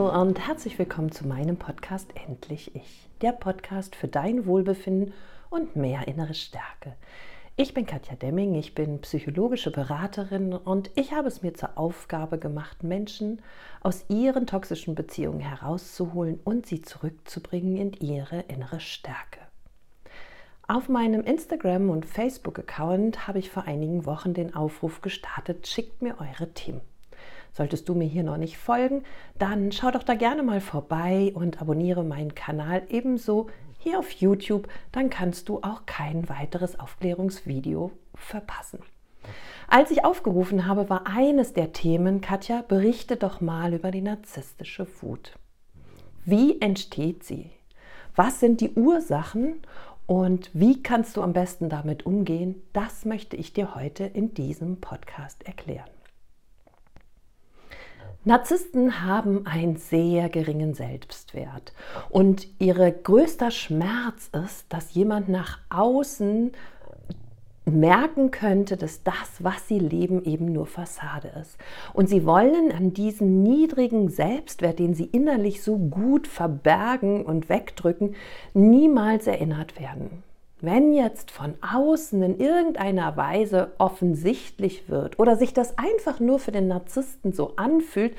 Hallo und herzlich willkommen zu meinem Podcast Endlich Ich, der Podcast für dein Wohlbefinden und mehr innere Stärke. Ich bin Katja Demming, ich bin psychologische Beraterin und ich habe es mir zur Aufgabe gemacht, Menschen aus ihren toxischen Beziehungen herauszuholen und sie zurückzubringen in ihre innere Stärke. Auf meinem Instagram- und Facebook-Account habe ich vor einigen Wochen den Aufruf gestartet, schickt mir eure Themen. Solltest du mir hier noch nicht folgen, dann schau doch da gerne mal vorbei und abonniere meinen Kanal ebenso hier auf YouTube, dann kannst du auch kein weiteres Aufklärungsvideo verpassen. Als ich aufgerufen habe, war eines der Themen, Katja, berichte doch mal über die narzisstische Wut. Wie entsteht sie? Was sind die Ursachen und wie kannst du am besten damit umgehen? Das möchte ich dir heute in diesem Podcast erklären. Narzissten haben einen sehr geringen Selbstwert und ihr größter Schmerz ist, dass jemand nach außen merken könnte, dass das, was sie leben, eben nur Fassade ist. Und sie wollen an diesen niedrigen Selbstwert, den sie innerlich so gut verbergen und wegdrücken, niemals erinnert werden. Wenn jetzt von außen in irgendeiner Weise offensichtlich wird oder sich das einfach nur für den Narzissten so anfühlt,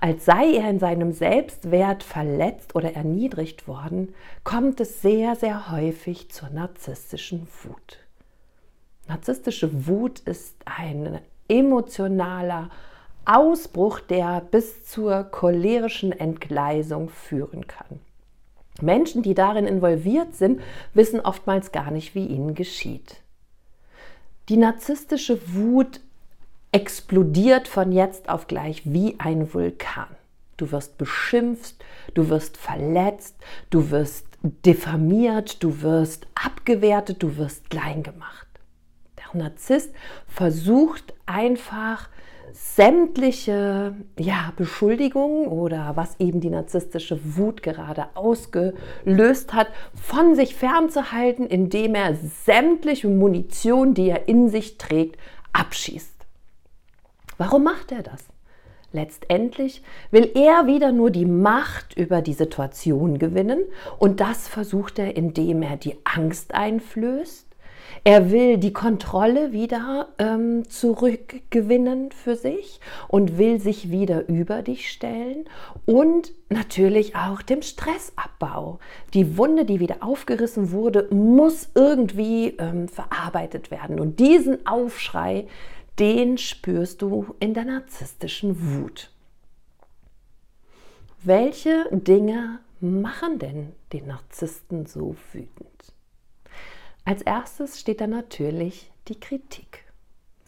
als sei er in seinem Selbstwert verletzt oder erniedrigt worden, kommt es sehr, sehr häufig zur narzisstischen Wut. Narzisstische Wut ist ein emotionaler Ausbruch, der bis zur cholerischen Entgleisung führen kann. Menschen, die darin involviert sind, wissen oftmals gar nicht, wie ihnen geschieht. Die narzisstische Wut explodiert von jetzt auf gleich wie ein Vulkan. Du wirst beschimpft, du wirst verletzt, du wirst diffamiert, du wirst abgewertet, du wirst klein gemacht. Der Narzisst versucht einfach sämtliche ja, Beschuldigungen oder was eben die narzisstische Wut gerade ausgelöst hat, von sich fernzuhalten, indem er sämtliche Munition, die er in sich trägt, abschießt. Warum macht er das? Letztendlich will er wieder nur die Macht über die Situation gewinnen und das versucht er, indem er die Angst einflößt, er will die Kontrolle wieder ähm, zurückgewinnen für sich und will sich wieder über dich stellen und natürlich auch dem Stressabbau. Die Wunde, die wieder aufgerissen wurde, muss irgendwie ähm, verarbeitet werden. Und diesen Aufschrei, den spürst du in der narzisstischen Wut. Welche Dinge machen denn den Narzissten so wütend? Als erstes steht da natürlich die Kritik.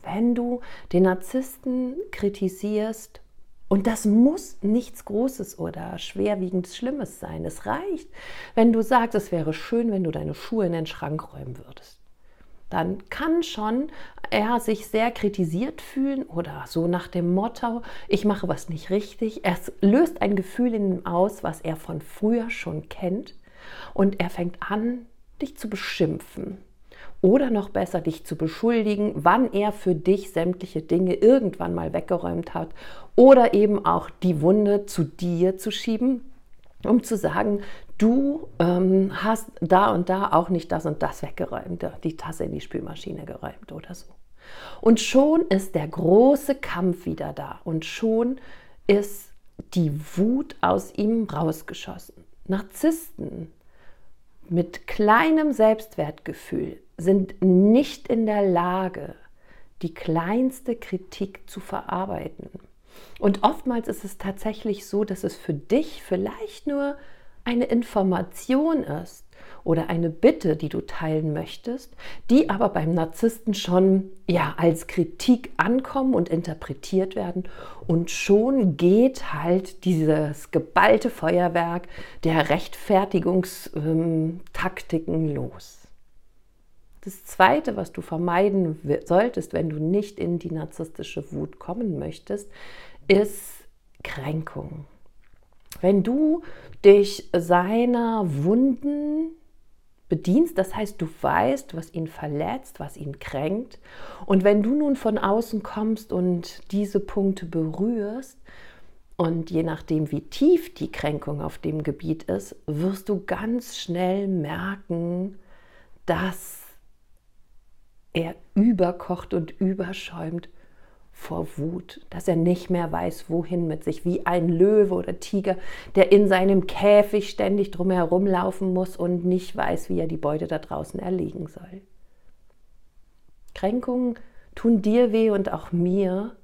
Wenn du den Narzissten kritisierst, und das muss nichts Großes oder schwerwiegendes Schlimmes sein. Es reicht, wenn du sagst, es wäre schön, wenn du deine Schuhe in den Schrank räumen würdest. Dann kann schon er sich sehr kritisiert fühlen oder so nach dem Motto, ich mache was nicht richtig. Es löst ein Gefühl in ihm aus, was er von früher schon kennt. Und er fängt an, dich zu beschimpfen oder noch besser dich zu beschuldigen, wann er für dich sämtliche Dinge irgendwann mal weggeräumt hat oder eben auch die Wunde zu dir zu schieben, um zu sagen, du ähm, hast da und da auch nicht das und das weggeräumt, die Tasse in die Spülmaschine geräumt oder so. Und schon ist der große Kampf wieder da und schon ist die Wut aus ihm rausgeschossen. Narzissten mit kleinem Selbstwertgefühl sind nicht in der Lage, die kleinste Kritik zu verarbeiten. Und oftmals ist es tatsächlich so, dass es für dich vielleicht nur eine Information ist oder eine Bitte, die du teilen möchtest, die aber beim Narzissten schon ja als Kritik ankommen und interpretiert werden und schon geht halt dieses geballte Feuerwerk der Rechtfertigungstaktiken los. Das Zweite, was du vermeiden solltest, wenn du nicht in die narzisstische Wut kommen möchtest, ist Kränkung. Wenn du dich seiner Wunden bedienst, das heißt, du weißt, was ihn verletzt, was ihn kränkt, und wenn du nun von außen kommst und diese Punkte berührst, Und je nachdem, wie tief die Kränkung auf dem Gebiet ist, wirst du ganz schnell merken, dass er überkocht und überschäumt vor Wut, dass er nicht mehr weiß, wohin mit sich, wie ein Löwe oder Tiger, der in seinem Käfig ständig drumherum laufen muss und nicht weiß, wie er die Beute da draußen erlegen soll. Kränkungen tun dir weh und auch mir,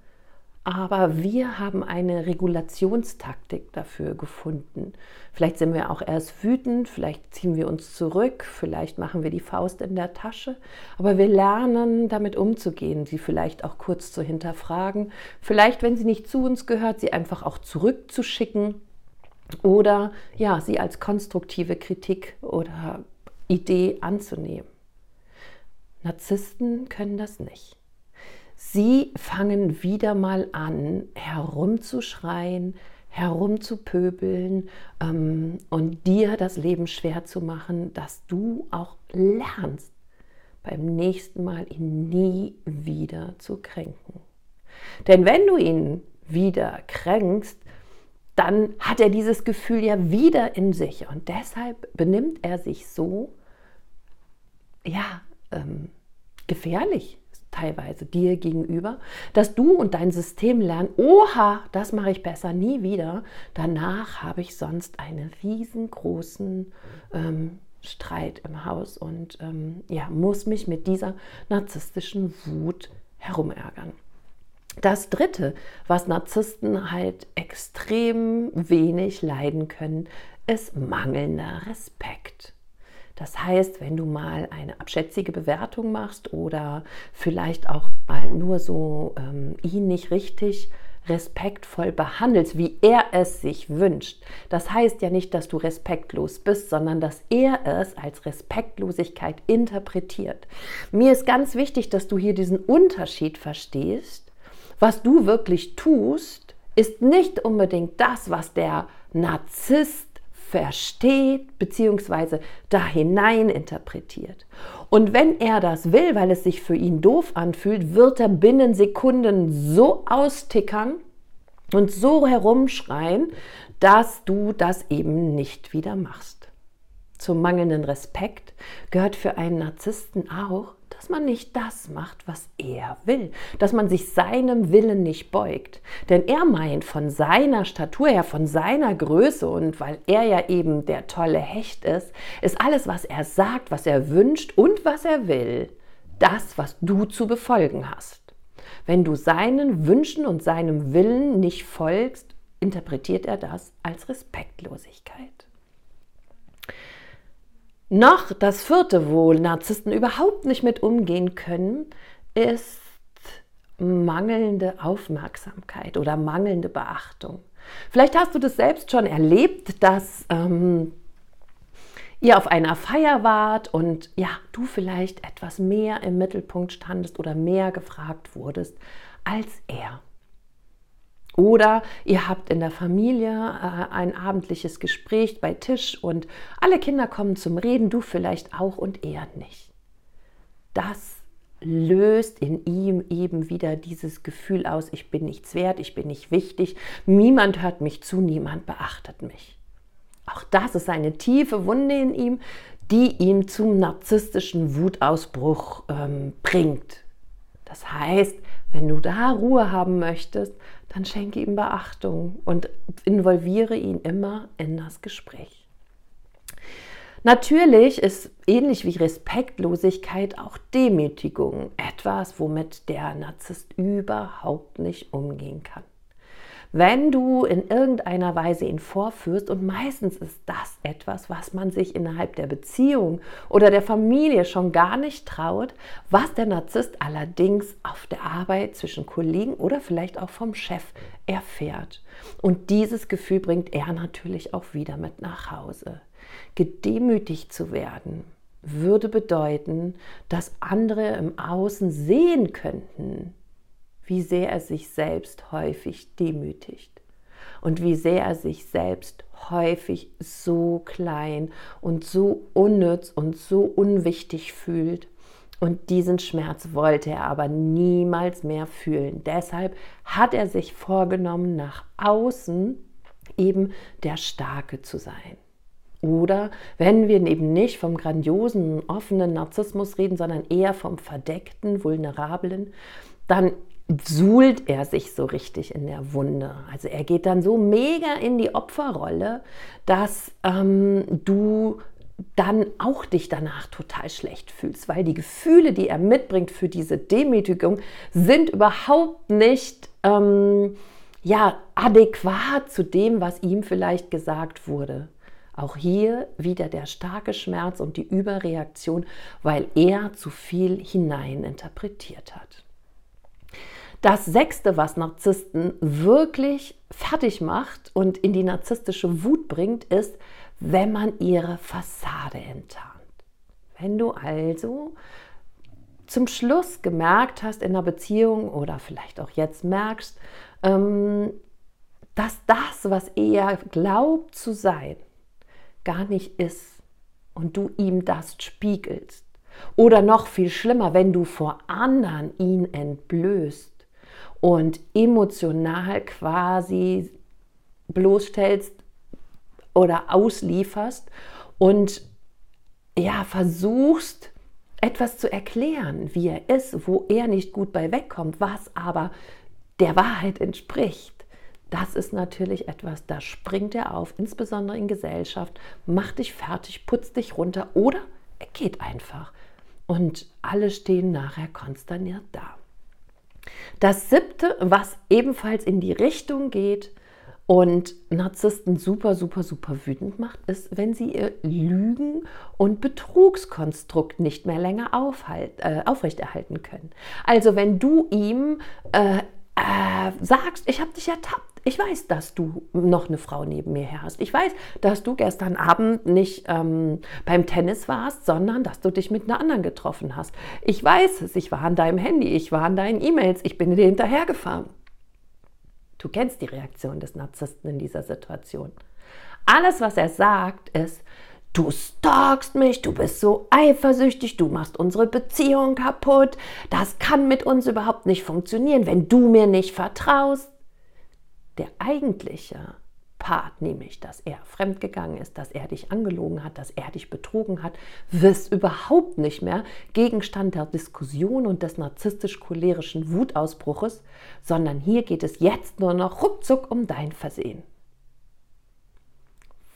aber wir haben eine Regulationstaktik dafür gefunden. Vielleicht sind wir auch erst wütend, vielleicht ziehen wir uns zurück, vielleicht machen wir die Faust in der Tasche. Aber wir lernen damit umzugehen, sie vielleicht auch kurz zu hinterfragen. Vielleicht, wenn sie nicht zu uns gehört, sie einfach auch zurückzuschicken oder ja, sie als konstruktive Kritik oder Idee anzunehmen. Narzissten können das nicht. Sie fangen wieder mal an, herumzuschreien, herumzupöbeln ähm, und dir das Leben schwer zu machen, dass du auch lernst, beim nächsten Mal ihn nie wieder zu kränken. Denn wenn du ihn wieder kränkst, dann hat er dieses Gefühl ja wieder in sich und deshalb benimmt er sich so, ja, ähm, gefährlich teilweise dir gegenüber, dass du und dein System lernen, oha, das mache ich besser nie wieder. Danach habe ich sonst einen riesengroßen ähm, Streit im Haus und ähm, ja, muss mich mit dieser narzisstischen Wut herumärgern. Das Dritte, was Narzissten halt extrem wenig leiden können, ist mangelnder Respekt. Das heißt, wenn du mal eine abschätzige Bewertung machst oder vielleicht auch mal nur so ähm, ihn nicht richtig respektvoll behandelst, wie er es sich wünscht. Das heißt ja nicht, dass du respektlos bist, sondern dass er es als Respektlosigkeit interpretiert. Mir ist ganz wichtig, dass du hier diesen Unterschied verstehst. Was du wirklich tust, ist nicht unbedingt das, was der Narzisst versteht bzw. da hinein interpretiert. Und wenn er das will, weil es sich für ihn doof anfühlt, wird er binnen Sekunden so austickern und so herumschreien, dass du das eben nicht wieder machst. Zum mangelnden Respekt gehört für einen Narzissten auch, dass man nicht das macht, was er will, dass man sich seinem Willen nicht beugt. Denn er meint von seiner Statur her, von seiner Größe und weil er ja eben der tolle Hecht ist, ist alles, was er sagt, was er wünscht und was er will, das, was du zu befolgen hast. Wenn du seinen Wünschen und seinem Willen nicht folgst, interpretiert er das als Respektlosigkeit. Noch das vierte, wo Narzissten überhaupt nicht mit umgehen können, ist mangelnde Aufmerksamkeit oder mangelnde Beachtung. Vielleicht hast du das selbst schon erlebt, dass ähm, ihr auf einer Feier wart und ja, du vielleicht etwas mehr im Mittelpunkt standest oder mehr gefragt wurdest als er. Oder ihr habt in der Familie äh, ein abendliches Gespräch bei Tisch und alle Kinder kommen zum Reden, du vielleicht auch und er nicht. Das löst in ihm eben wieder dieses Gefühl aus, ich bin nichts wert, ich bin nicht wichtig, niemand hört mich zu, niemand beachtet mich. Auch das ist eine tiefe Wunde in ihm, die ihn zum narzisstischen Wutausbruch ähm, bringt. Das heißt, wenn du da Ruhe haben möchtest, dann schenke ihm Beachtung und involviere ihn immer in das Gespräch. Natürlich ist ähnlich wie Respektlosigkeit auch Demütigung etwas, womit der Narzisst überhaupt nicht umgehen kann wenn du in irgendeiner Weise ihn vorführst, und meistens ist das etwas, was man sich innerhalb der Beziehung oder der Familie schon gar nicht traut, was der Narzisst allerdings auf der Arbeit zwischen Kollegen oder vielleicht auch vom Chef erfährt. Und dieses Gefühl bringt er natürlich auch wieder mit nach Hause. Gedemütigt zu werden würde bedeuten, dass andere im Außen sehen könnten, wie sehr er sich selbst häufig demütigt und wie sehr er sich selbst häufig so klein und so unnütz und so unwichtig fühlt Und diesen Schmerz wollte er aber niemals mehr fühlen. Deshalb hat er sich vorgenommen, nach außen eben der Starke zu sein. Oder wenn wir eben nicht vom grandiosen, offenen Narzissmus reden, sondern eher vom verdeckten, vulnerablen, dann suhlt er sich so richtig in der Wunde. Also er geht dann so mega in die Opferrolle, dass ähm, du dann auch dich danach total schlecht fühlst, weil die Gefühle, die er mitbringt für diese Demütigung, sind überhaupt nicht ähm, ja, adäquat zu dem, was ihm vielleicht gesagt wurde. Auch hier wieder der starke Schmerz und die Überreaktion, weil er zu viel hineininterpretiert hat. Das sechste, was Narzissten wirklich fertig macht und in die narzisstische Wut bringt, ist, wenn man ihre Fassade enttarnt. Wenn du also zum Schluss gemerkt hast in einer Beziehung oder vielleicht auch jetzt merkst, ähm, dass das, was er glaubt zu sein, gar nicht ist und du ihm das spiegelst. Oder noch viel schlimmer, wenn du vor anderen ihn entblößt und emotional quasi bloßstellst oder auslieferst und ja, versuchst etwas zu erklären, wie er ist, wo er nicht gut bei wegkommt, was aber der Wahrheit entspricht. Das ist natürlich etwas, da springt er auf, insbesondere in Gesellschaft, macht dich fertig, putzt dich runter oder er geht einfach. Und alle stehen nachher konsterniert da. Das siebte, was ebenfalls in die Richtung geht und Narzissten super, super, super wütend macht, ist, wenn sie ihr Lügen- und Betrugskonstrukt nicht mehr länger aufhalt, äh, aufrechterhalten können. Also wenn du ihm äh, äh, sagst, ich habe dich ertappt, ich weiß, dass du noch eine Frau neben mir her hast. Ich weiß, dass du gestern Abend nicht ähm, beim Tennis warst, sondern dass du dich mit einer anderen getroffen hast. Ich weiß es, ich war an deinem Handy, ich war an deinen E-Mails, ich bin dir hinterhergefahren. Du kennst die Reaktion des Narzissten in dieser Situation. Alles, was er sagt, ist, du stalkst mich, du bist so eifersüchtig, du machst unsere Beziehung kaputt, das kann mit uns überhaupt nicht funktionieren, wenn du mir nicht vertraust der eigentliche Part, nämlich dass er fremdgegangen ist, dass er dich angelogen hat, dass er dich betrogen hat, wirst überhaupt nicht mehr Gegenstand der Diskussion und des narzisstisch-cholerischen Wutausbruches, sondern hier geht es jetzt nur noch ruckzuck um dein Versehen.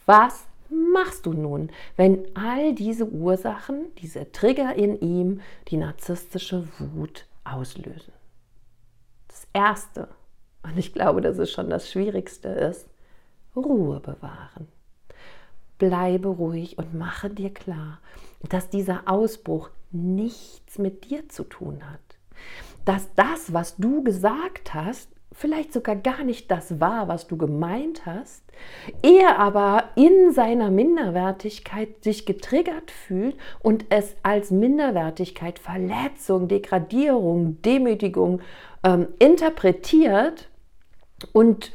Was machst du nun, wenn all diese Ursachen, diese Trigger in ihm die narzisstische Wut auslösen? Das Erste, und ich glaube, dass es schon das Schwierigste ist, Ruhe bewahren. Bleibe ruhig und mache dir klar, dass dieser Ausbruch nichts mit dir zu tun hat. Dass das, was du gesagt hast, vielleicht sogar gar nicht das war, was du gemeint hast, er aber in seiner Minderwertigkeit sich getriggert fühlt und es als Minderwertigkeit, Verletzung, Degradierung, Demütigung ähm, interpretiert und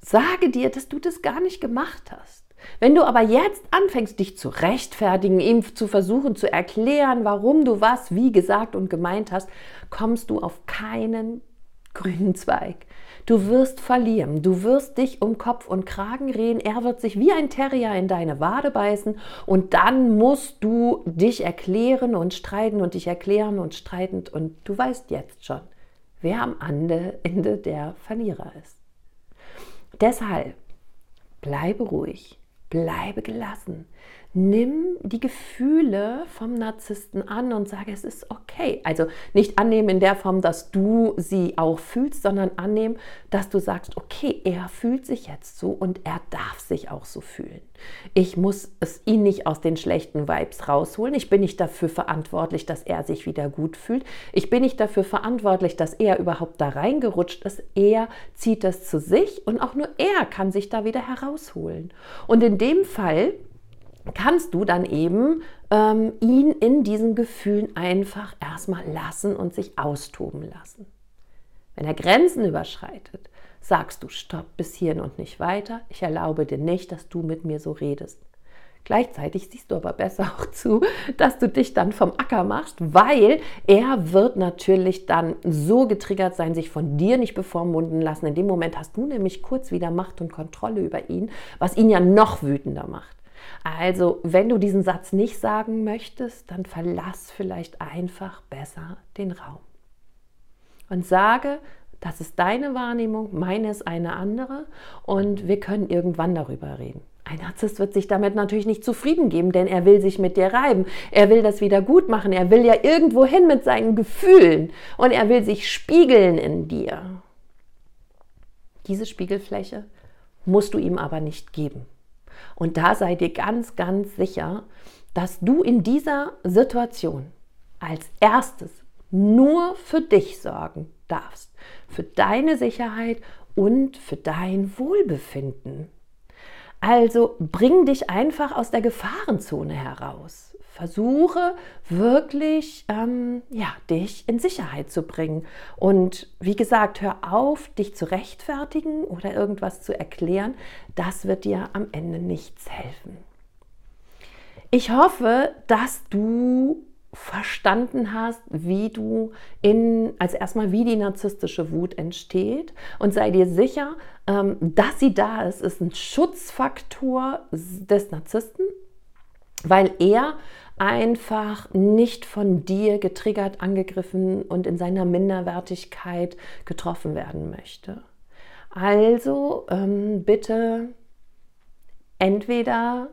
sage dir, dass du das gar nicht gemacht hast. Wenn du aber jetzt anfängst, dich zu rechtfertigen, ihm zu versuchen zu erklären, warum du was wie gesagt und gemeint hast, kommst du auf keinen grünen Zweig. Du wirst verlieren, du wirst dich um Kopf und Kragen reden, er wird sich wie ein Terrier in deine Wade beißen und dann musst du dich erklären und streiten und dich erklären und streiten und du weißt jetzt schon, wer am Ende der Verlierer ist. Deshalb bleibe ruhig, bleibe gelassen, nimm die Gefühle vom Narzissten an und sage, es ist okay. Also nicht annehmen in der Form, dass du sie auch fühlst, sondern annehmen, dass du sagst, okay, er fühlt sich jetzt so und er darf sich auch so fühlen. Ich muss es ihn nicht aus den schlechten Vibes rausholen. Ich bin nicht dafür verantwortlich, dass er sich wieder gut fühlt. Ich bin nicht dafür verantwortlich, dass er überhaupt da reingerutscht ist. Er zieht das zu sich und auch nur er kann sich da wieder herausholen. Und in dem Fall kannst du dann eben ähm, ihn in diesen Gefühlen einfach erstmal lassen und sich austoben lassen. Wenn er Grenzen überschreitet, sagst du Stopp bis hierhin und nicht weiter. Ich erlaube dir nicht, dass du mit mir so redest. Gleichzeitig siehst du aber besser auch zu, dass du dich dann vom Acker machst, weil er wird natürlich dann so getriggert sein, sich von dir nicht bevormunden lassen. In dem Moment hast du nämlich kurz wieder Macht und Kontrolle über ihn, was ihn ja noch wütender macht. Also, wenn du diesen Satz nicht sagen möchtest, dann verlass vielleicht einfach besser den Raum. Und sage, das ist deine Wahrnehmung, meine ist eine andere und wir können irgendwann darüber reden. Ein Narzisst wird sich damit natürlich nicht zufrieden geben, denn er will sich mit dir reiben. Er will das wieder gut machen. Er will ja irgendwo hin mit seinen Gefühlen und er will sich spiegeln in dir. Diese Spiegelfläche musst du ihm aber nicht geben. Und da sei dir ganz, ganz sicher, dass du in dieser Situation als erstes nur für dich sorgen darfst, für deine Sicherheit und für dein Wohlbefinden. Also bring dich einfach aus der Gefahrenzone heraus. Versuche wirklich, ähm, ja, dich in Sicherheit zu bringen. Und wie gesagt, hör auf, dich zu rechtfertigen oder irgendwas zu erklären. Das wird dir am Ende nichts helfen. Ich hoffe, dass du verstanden hast, wie du in, also erstmal, wie die narzisstische Wut entsteht und sei dir sicher, ähm, dass sie da ist, ist ein Schutzfaktor des Narzissten, weil er einfach nicht von dir getriggert, angegriffen und in seiner Minderwertigkeit getroffen werden möchte. Also ähm, bitte entweder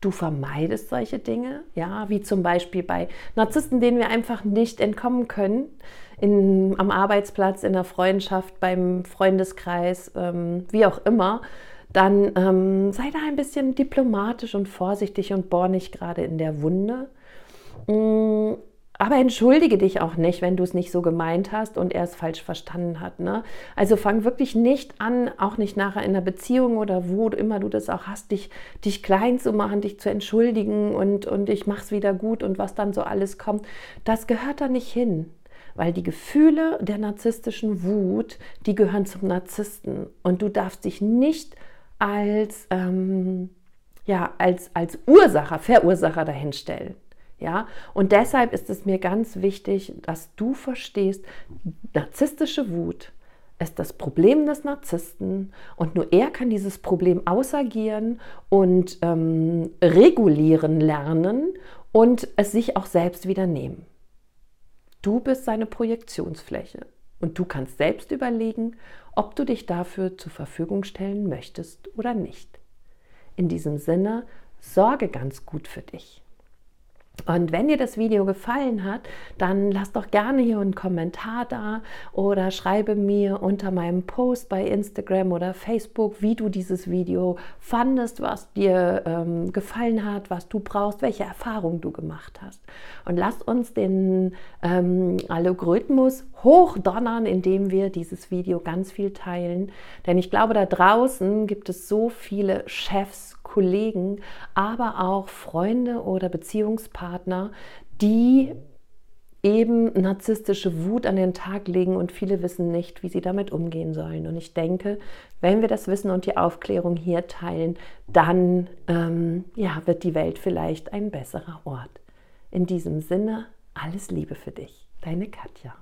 Du vermeidest solche Dinge, ja, wie zum Beispiel bei Narzissten, denen wir einfach nicht entkommen können, in, am Arbeitsplatz, in der Freundschaft, beim Freundeskreis, ähm, wie auch immer. Dann ähm, sei da ein bisschen diplomatisch und vorsichtig und bohr nicht gerade in der Wunde. Mm, aber entschuldige dich auch nicht, wenn du es nicht so gemeint hast und er es falsch verstanden hat. Ne? Also fang wirklich nicht an, auch nicht nachher in einer Beziehung oder wo immer du das auch hast, dich, dich klein zu machen, dich zu entschuldigen und, und ich mach's wieder gut und was dann so alles kommt. Das gehört da nicht hin. Weil die Gefühle der narzisstischen Wut, die gehören zum Narzissten. Und du darfst dich nicht als, ähm, ja, als, als Ursacher, Verursacher dahinstellen. Ja, und deshalb ist es mir ganz wichtig, dass du verstehst, narzisstische Wut ist das Problem des Narzissten und nur er kann dieses Problem ausagieren und ähm, regulieren lernen und es sich auch selbst wieder nehmen. Du bist seine Projektionsfläche und du kannst selbst überlegen, ob du dich dafür zur Verfügung stellen möchtest oder nicht. In diesem Sinne, sorge ganz gut für dich. Und wenn dir das Video gefallen hat, dann lass doch gerne hier einen Kommentar da oder schreibe mir unter meinem Post bei Instagram oder Facebook, wie du dieses Video fandest, was dir ähm, gefallen hat, was du brauchst, welche Erfahrungen du gemacht hast. Und lass uns den ähm, Algorithmus hochdonnern, indem wir dieses Video ganz viel teilen. Denn ich glaube, da draußen gibt es so viele Chefs, Kollegen, aber auch Freunde oder Beziehungspartner, die eben narzisstische Wut an den Tag legen und viele wissen nicht, wie sie damit umgehen sollen. Und ich denke, wenn wir das Wissen und die Aufklärung hier teilen, dann ähm, ja, wird die Welt vielleicht ein besserer Ort. In diesem Sinne, alles Liebe für dich, deine Katja.